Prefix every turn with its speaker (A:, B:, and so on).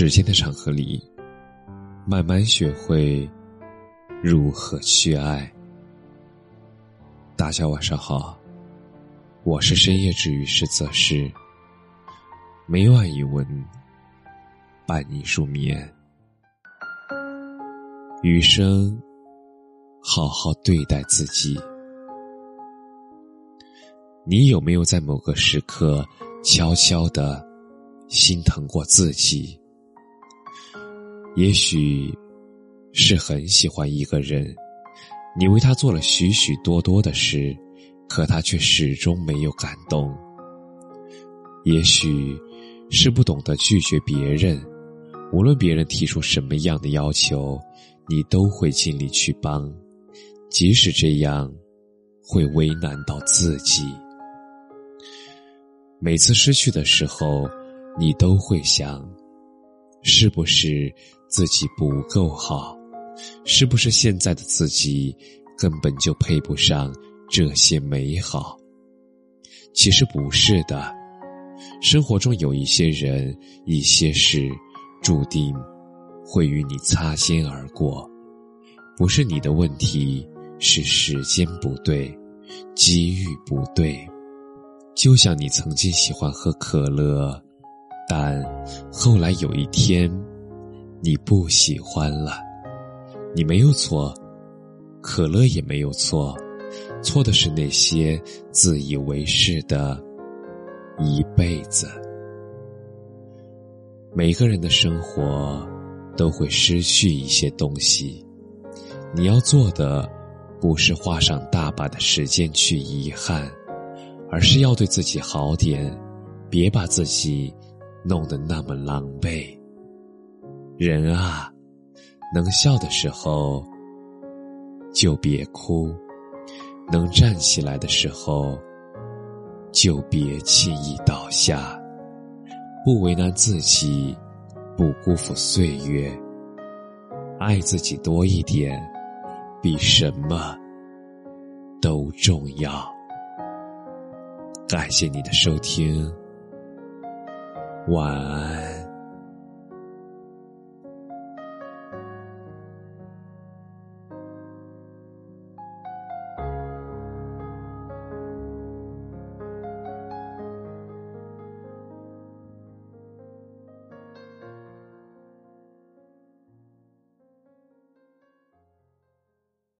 A: 时间的长河里，慢慢学会如何去爱。大家晚上好，我是深夜治愈师泽师，每晚一文伴你入眠。余生，好好对待自己。你有没有在某个时刻悄悄的心疼过自己？也许是很喜欢一个人，你为他做了许许多多的事，可他却始终没有感动。也许是不懂得拒绝别人，无论别人提出什么样的要求，你都会尽力去帮，即使这样会为难到自己。每次失去的时候，你都会想，是不是？自己不够好，是不是现在的自己根本就配不上这些美好？其实不是的，生活中有一些人、一些事，注定会与你擦肩而过。不是你的问题，是时间不对，机遇不对。就像你曾经喜欢喝可乐，但后来有一天。你不喜欢了，你没有错，可乐也没有错，错的是那些自以为是的一辈子。每个人的生活都会失去一些东西，你要做的不是花上大把的时间去遗憾，而是要对自己好点，别把自己弄得那么狼狈。人啊，能笑的时候就别哭，能站起来的时候就别轻易倒下。不为难自己，不辜负岁月，爱自己多一点，比什么都重要。感谢你的收听，晚安。